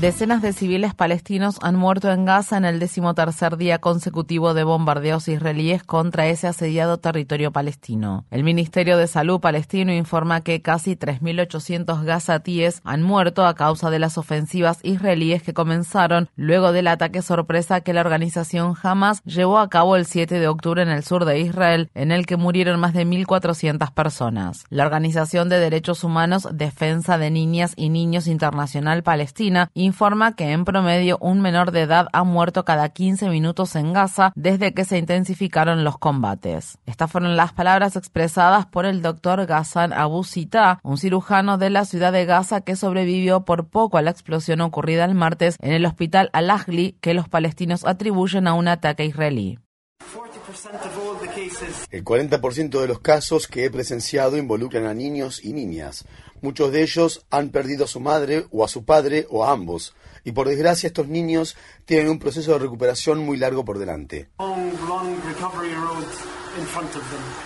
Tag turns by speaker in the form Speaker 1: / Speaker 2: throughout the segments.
Speaker 1: Decenas de civiles palestinos han muerto en Gaza en el decimotercer día consecutivo de bombardeos israelíes contra ese asediado territorio palestino. El Ministerio de Salud palestino informa que casi 3.800 gazatíes han muerto a causa de las ofensivas israelíes que comenzaron luego del ataque sorpresa que la organización Hamas llevó a cabo el 7 de octubre en el sur de Israel, en el que murieron más de 1.400 personas. La Organización de Derechos Humanos Defensa de Niñas y Niños Internacional Palestina informa que en promedio un menor de edad ha muerto cada 15 minutos en Gaza desde que se intensificaron los combates. Estas fueron las palabras expresadas por el doctor Ghassan Abu Sita, un cirujano de la ciudad de Gaza que sobrevivió por poco a la explosión ocurrida el martes en el hospital Al-Ahli que los palestinos atribuyen a un ataque israelí.
Speaker 2: El 40% de los casos que he presenciado involucran a niños y niñas. Muchos de ellos han perdido a su madre o a su padre o a ambos. Y por desgracia estos niños tienen un proceso de recuperación muy largo por delante.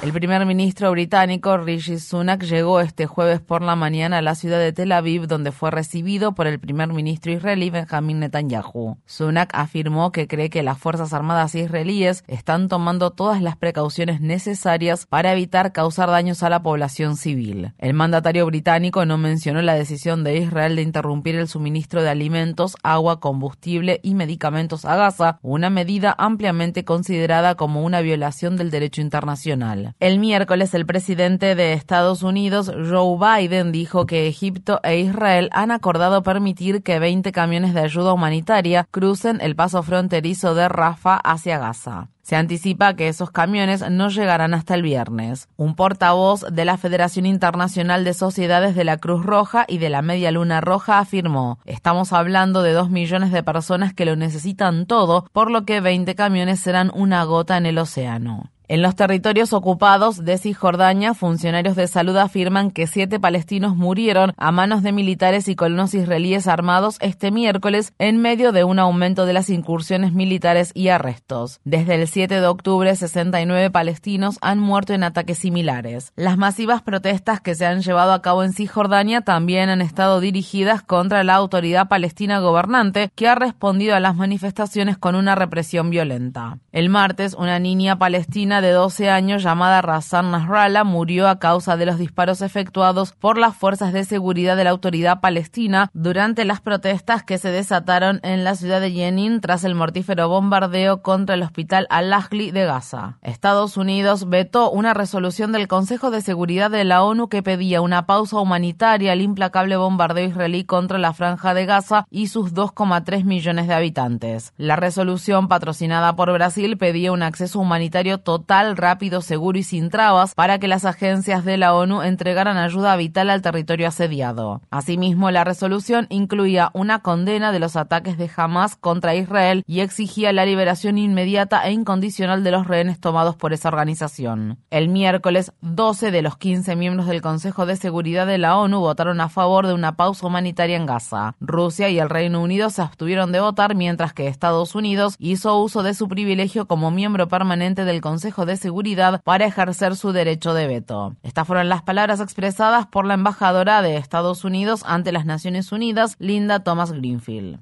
Speaker 1: El primer ministro británico Rishi Sunak llegó este jueves por la mañana a la ciudad de Tel Aviv, donde fue recibido por el primer ministro israelí Benjamin Netanyahu. Sunak afirmó que cree que las Fuerzas Armadas israelíes están tomando todas las precauciones necesarias para evitar causar daños a la población civil. El mandatario británico no mencionó la decisión de Israel de interrumpir el suministro de alimentos, agua, combustible y medicamentos a Gaza, una medida ampliamente considerada como una violación del derecho internacional. El miércoles, el presidente de Estados Unidos, Joe Biden, dijo que Egipto e Israel han acordado permitir que 20 camiones de ayuda humanitaria crucen el paso fronterizo de Rafah hacia Gaza. Se anticipa que esos camiones no llegarán hasta el viernes. Un portavoz de la Federación Internacional de Sociedades de la Cruz Roja y de la Media Luna Roja afirmó, estamos hablando de dos millones de personas que lo necesitan todo, por lo que 20 camiones serán una gota en el océano. En los territorios ocupados de Cisjordania, funcionarios de salud afirman que siete palestinos murieron a manos de militares y colonos israelíes armados este miércoles en medio de un aumento de las incursiones militares y arrestos. Desde el 7 de octubre, 69 palestinos han muerto en ataques similares. Las masivas protestas que se han llevado a cabo en Cisjordania también han estado dirigidas contra la autoridad palestina gobernante, que ha respondido a las manifestaciones con una represión violenta. El martes, una niña palestina de 12 años llamada Razan Nasrallah murió a causa de los disparos efectuados por las fuerzas de seguridad de la autoridad palestina durante las protestas que se desataron en la ciudad de Jenin tras el mortífero bombardeo contra el hospital Al-Ahli de Gaza. Estados Unidos vetó una resolución del Consejo de Seguridad de la ONU que pedía una pausa humanitaria al implacable bombardeo israelí contra la franja de Gaza y sus 2,3 millones de habitantes. La resolución patrocinada por Brasil pedía un acceso humanitario total rápido, seguro y sin trabas para que las agencias de la ONU entregaran ayuda vital al territorio asediado. Asimismo, la resolución incluía una condena de los ataques de Hamas contra Israel y exigía la liberación inmediata e incondicional de los rehenes tomados por esa organización. El miércoles, 12 de los 15 miembros del Consejo de Seguridad de la ONU votaron a favor de una pausa humanitaria en Gaza. Rusia y el Reino Unido se abstuvieron de votar mientras que Estados Unidos hizo uso de su privilegio como miembro permanente del Consejo de Seguridad para ejercer su derecho de veto. Estas fueron las palabras expresadas por la embajadora de Estados Unidos ante las Naciones Unidas, Linda Thomas Greenfield.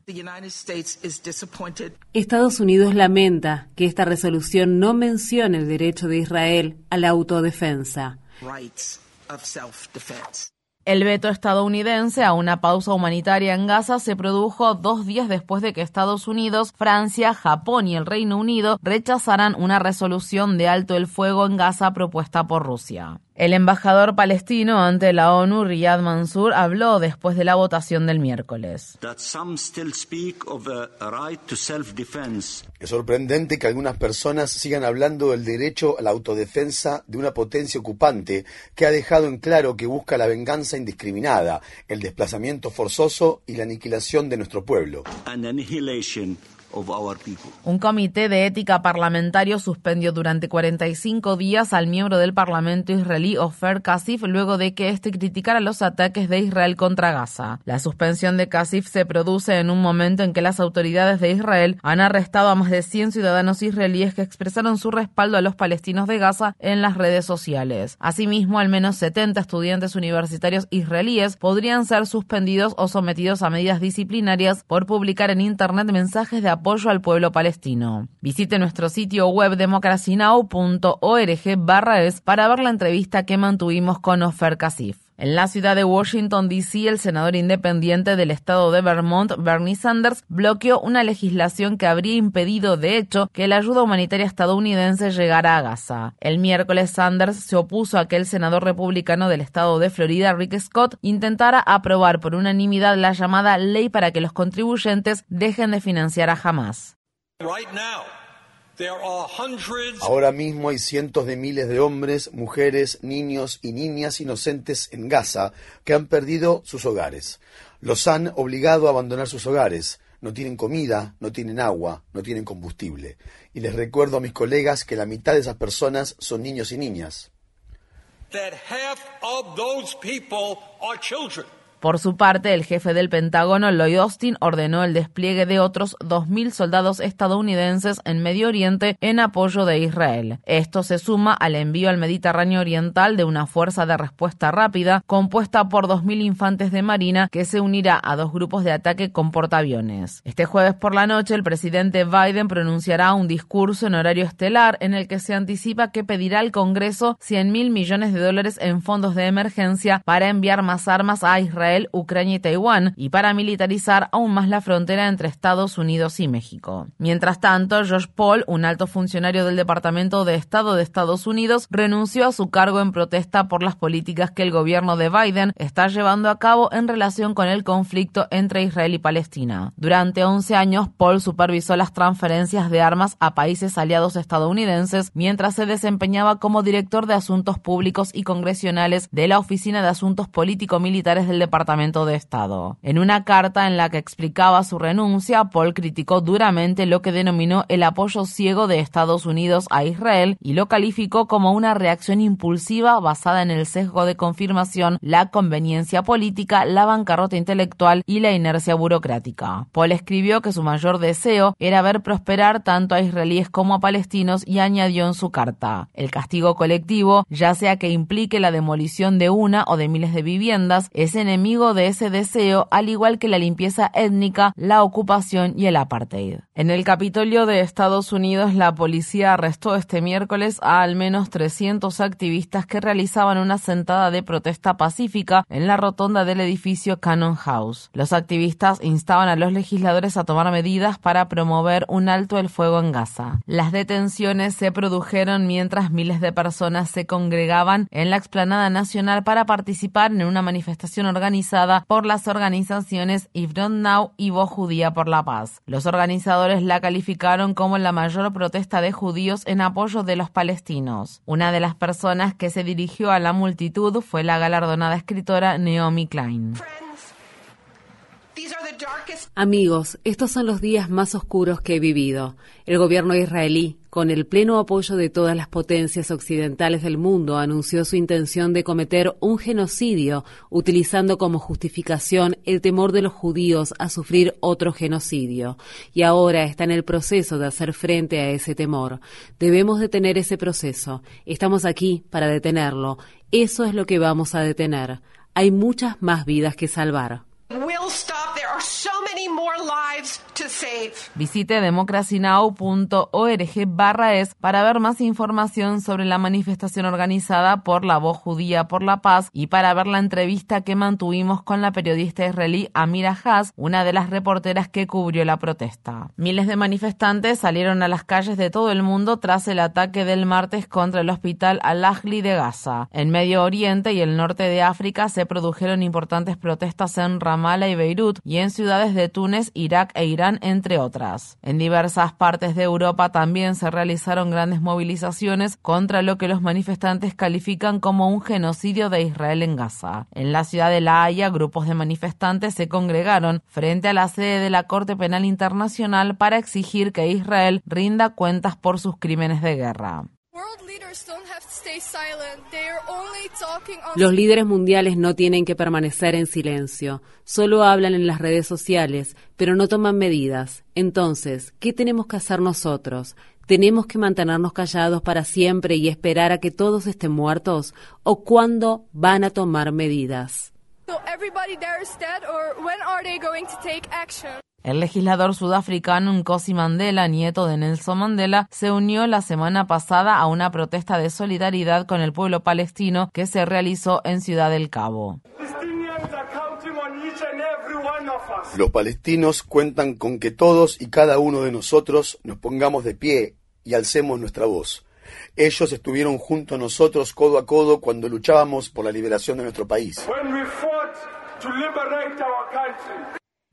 Speaker 3: Estados Unidos lamenta que esta resolución no mencione el derecho de Israel a la autodefensa.
Speaker 1: El veto estadounidense a una pausa humanitaria en Gaza se produjo dos días después de que Estados Unidos, Francia, Japón y el Reino Unido rechazaran una resolución de alto el fuego en Gaza propuesta por Rusia. El embajador palestino ante la ONU, Riyad Mansour, habló después de la votación del miércoles.
Speaker 2: Es sorprendente que algunas personas sigan hablando del derecho a la autodefensa de una potencia ocupante que ha dejado en claro que busca la venganza indiscriminada, el desplazamiento forzoso y la aniquilación de nuestro pueblo.
Speaker 1: Un comité de ética parlamentario suspendió durante 45 días al miembro del Parlamento israelí Ofer Kasif luego de que éste criticara los ataques de Israel contra Gaza. La suspensión de Kasif se produce en un momento en que las autoridades de Israel han arrestado a más de 100 ciudadanos israelíes que expresaron su respaldo a los palestinos de Gaza en las redes sociales. Asimismo, al menos 70 estudiantes universitarios israelíes podrían ser suspendidos o sometidos a medidas disciplinarias por publicar en Internet mensajes de apoyo al pueblo palestino. Visite nuestro sitio web democracynow.org barra es para ver la entrevista que mantuvimos con Ofer Kasif. En la ciudad de Washington, D.C., el senador independiente del estado de Vermont, Bernie Sanders, bloqueó una legislación que habría impedido, de hecho, que la ayuda humanitaria estadounidense llegara a Gaza. El miércoles, Sanders se opuso a que el senador republicano del estado de Florida, Rick Scott, intentara aprobar por unanimidad la llamada ley para que los contribuyentes dejen de financiar a Hamas.
Speaker 2: Ahora mismo hay cientos de miles de hombres, mujeres, niños y niñas inocentes en Gaza que han perdido sus hogares. Los han obligado a abandonar sus hogares. No tienen comida, no tienen agua, no tienen combustible. Y les recuerdo a mis colegas que la mitad de esas personas son niños y niñas.
Speaker 1: Por su parte, el jefe del Pentágono, Lloyd Austin, ordenó el despliegue de otros 2.000 soldados estadounidenses en Medio Oriente en apoyo de Israel. Esto se suma al envío al Mediterráneo Oriental de una fuerza de respuesta rápida compuesta por 2.000 infantes de marina que se unirá a dos grupos de ataque con portaaviones. Este jueves por la noche, el presidente Biden pronunciará un discurso en horario estelar en el que se anticipa que pedirá al Congreso 100.000 millones de dólares en fondos de emergencia para enviar más armas a Israel Ucrania y Taiwán y para militarizar aún más la frontera entre Estados Unidos y México. Mientras tanto, Josh Paul, un alto funcionario del Departamento de Estado de Estados Unidos, renunció a su cargo en protesta por las políticas que el gobierno de Biden está llevando a cabo en relación con el conflicto entre Israel y Palestina. Durante 11 años, Paul supervisó las transferencias de armas a países aliados estadounidenses mientras se desempeñaba como director de Asuntos Públicos y Congresionales de la Oficina de Asuntos Político-Militares del Departamento Departamento de Estado. En una carta en la que explicaba su renuncia, Paul criticó duramente lo que denominó el apoyo ciego de Estados Unidos a Israel y lo calificó como una reacción impulsiva basada en el sesgo de confirmación, la conveniencia política, la bancarrota intelectual y la inercia burocrática. Paul escribió que su mayor deseo era ver prosperar tanto a israelíes como a palestinos y añadió en su carta, el castigo colectivo, ya sea que implique la demolición de una o de miles de viviendas, es enemigo de ese deseo, al igual que la limpieza étnica, la ocupación y el apartheid. En el Capitolio de Estados Unidos, la policía arrestó este miércoles a al menos 300 activistas que realizaban una sentada de protesta pacífica en la rotonda del edificio Cannon House. Los activistas instaban a los legisladores a tomar medidas para promover un alto el fuego en Gaza. Las detenciones se produjeron mientras miles de personas se congregaban en la explanada nacional para participar en una manifestación organizada por las organizaciones If Not Now y Voz Judía por la Paz. Los organizadores la calificaron como la mayor protesta de judíos en apoyo de los palestinos. Una de las personas que se dirigió a la multitud fue la galardonada escritora Naomi Klein.
Speaker 3: Amigos, estos son los días más oscuros que he vivido. El gobierno israelí, con el pleno apoyo de todas las potencias occidentales del mundo, anunció su intención de cometer un genocidio, utilizando como justificación el temor de los judíos a sufrir otro genocidio. Y ahora está en el proceso de hacer frente a ese temor. Debemos detener ese proceso. Estamos aquí para detenerlo. Eso es lo que vamos a detener. Hay muchas más vidas que salvar.
Speaker 1: Visite democracynow.org barra es para ver más información sobre la manifestación organizada por la Voz Judía por la Paz y para ver la entrevista que mantuvimos con la periodista israelí Amira Haas, una de las reporteras que cubrió la protesta. Miles de manifestantes salieron a las calles de todo el mundo tras el ataque del martes contra el hospital Al-Ahli de Gaza. En Medio Oriente y el norte de África se produjeron importantes protestas en Ramallah y Beirut y en ciudades de Túnez, Irak e Irán, entre otras. En diversas partes de Europa también se realizaron grandes movilizaciones contra lo que los manifestantes califican como un genocidio de Israel en Gaza. En la ciudad de La Haya, grupos de manifestantes se congregaron frente a la sede de la Corte Penal Internacional para exigir que Israel rinda cuentas por sus crímenes de guerra.
Speaker 3: Los líderes mundiales no tienen que permanecer en silencio, solo hablan en las redes sociales, pero no toman medidas. Entonces, ¿qué tenemos que hacer nosotros? ¿Tenemos que mantenernos callados para siempre y esperar a que todos estén muertos? ¿O cuándo van a tomar medidas?
Speaker 1: El legislador sudafricano Nkosi Mandela, nieto de Nelson Mandela, se unió la semana pasada a una protesta de solidaridad con el pueblo palestino que se realizó en Ciudad del Cabo.
Speaker 2: Los palestinos cuentan con que todos y cada uno de nosotros nos pongamos de pie y alcemos nuestra voz. Ellos estuvieron junto a nosotros codo a codo cuando luchábamos por la liberación de nuestro país.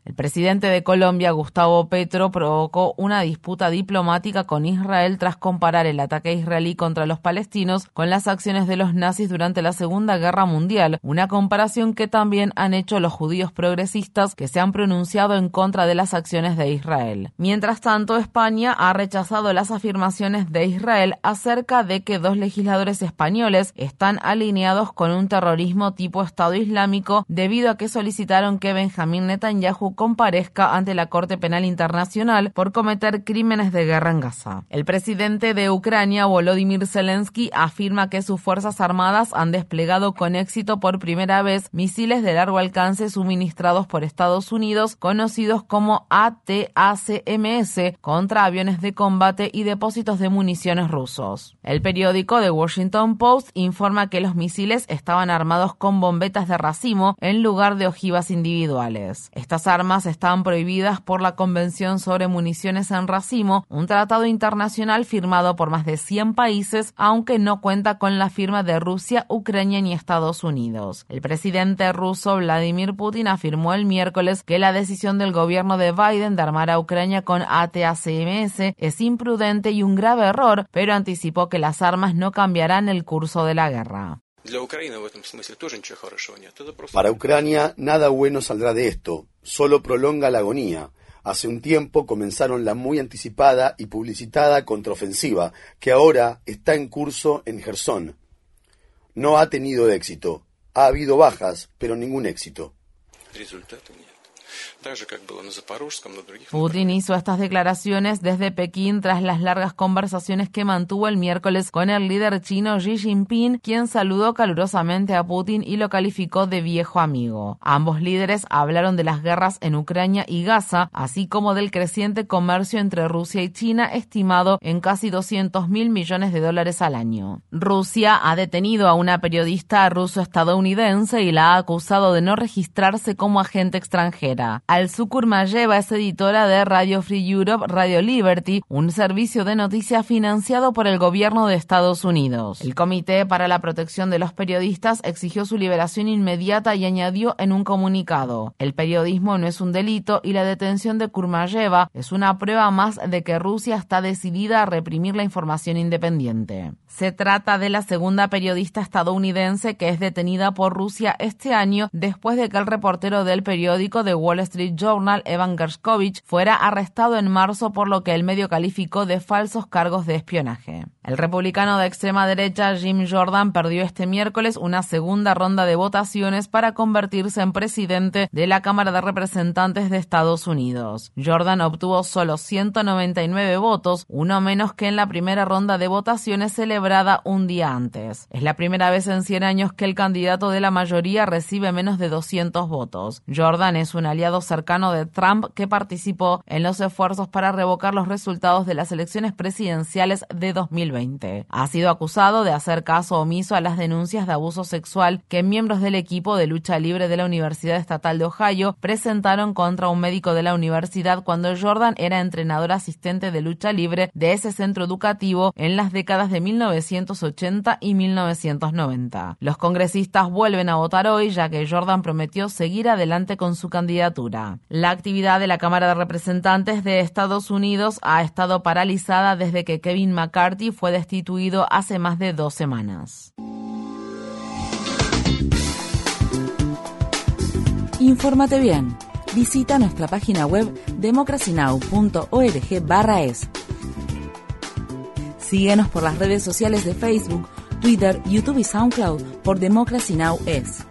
Speaker 1: El presidente de Colombia, Gustavo Petro, provocó una disputa diplomática con Israel tras comparar el ataque israelí contra los palestinos con las acciones de los nazis durante la Segunda Guerra Mundial, una comparación que también han hecho los judíos progresistas que se han pronunciado en contra de las acciones de Israel. Mientras tanto, España ha rechazado las afirmaciones de Israel acerca de que dos legisladores españoles están alineados con un terrorismo tipo Estado Islámico debido a que solicitaron que Benjamín Netanyahu comparezca ante la Corte Penal Internacional por cometer crímenes de guerra en Gaza. El presidente de Ucrania, Volodymyr Zelensky, afirma que sus Fuerzas Armadas han desplegado con éxito por primera vez misiles de largo alcance suministrados por Estados Unidos, conocidos como ATACMS, contra aviones de combate y depósitos de municiones rusos. El periódico The Washington Post informa que los misiles estaban armados con bombetas de racimo en lugar de ojivas individuales. Estas armas están prohibidas por la Convención sobre Municiones en Racimo, un tratado internacional firmado por más de 100 países, aunque no cuenta con la firma de Rusia, Ucrania ni Estados Unidos. El presidente ruso Vladimir Putin afirmó el miércoles que la decisión del gobierno de Biden de armar a Ucrania con ATACMS es imprudente y un grave error, pero anticipó que las armas no cambiarán el curso de la guerra.
Speaker 2: Para Ucrania nada bueno saldrá de esto, solo prolonga la agonía. Hace un tiempo comenzaron la muy anticipada y publicitada contraofensiva, que ahora está en curso en Gerson. No ha tenido éxito. Ha habido bajas, pero ningún éxito.
Speaker 1: Putin hizo estas declaraciones desde Pekín tras las largas conversaciones que mantuvo el miércoles con el líder chino Xi Jinping, quien saludó calurosamente a Putin y lo calificó de viejo amigo. Ambos líderes hablaron de las guerras en Ucrania y Gaza, así como del creciente comercio entre Rusia y China, estimado en casi 200 mil millones de dólares al año. Rusia ha detenido a una periodista ruso-estadounidense y la ha acusado de no registrarse como agente extranjera. Al Mayeva es editora de Radio Free Europe, Radio Liberty, un servicio de noticias financiado por el gobierno de Estados Unidos. El Comité para la Protección de los Periodistas exigió su liberación inmediata y añadió en un comunicado, el periodismo no es un delito y la detención de Kurmayeva es una prueba más de que Rusia está decidida a reprimir la información independiente. Se trata de la segunda periodista estadounidense que es detenida por Rusia este año después de que el reportero del periódico The Wall Street Journal, Evan Gershkovich, fuera arrestado en marzo por lo que el medio calificó de falsos cargos de espionaje. El republicano de extrema derecha Jim Jordan perdió este miércoles una segunda ronda de votaciones para convertirse en presidente de la Cámara de Representantes de Estados Unidos. Jordan obtuvo solo 199 votos, uno menos que en la primera ronda de votaciones celebrada un día antes. Es la primera vez en 100 años que el candidato de la mayoría recibe menos de 200 votos. Jordan es un aliado cercano de Trump que participó en los esfuerzos para revocar los resultados de las elecciones presidenciales de 2020. Ha sido acusado de hacer caso omiso a las denuncias de abuso sexual que miembros del equipo de lucha libre de la Universidad Estatal de Ohio presentaron contra un médico de la universidad cuando Jordan era entrenador asistente de lucha libre de ese centro educativo en las décadas de 1980 y 1990. Los congresistas vuelven a votar hoy ya que Jordan prometió seguir adelante con su candidatura. La actividad de la Cámara de Representantes de Estados Unidos ha estado paralizada desde que Kevin McCarthy fue destituido hace más de dos semanas.
Speaker 4: Infórmate bien. Visita nuestra página web democracynow.org/es. Síguenos por las redes sociales de Facebook, Twitter, YouTube y SoundCloud por Democracy Now! es.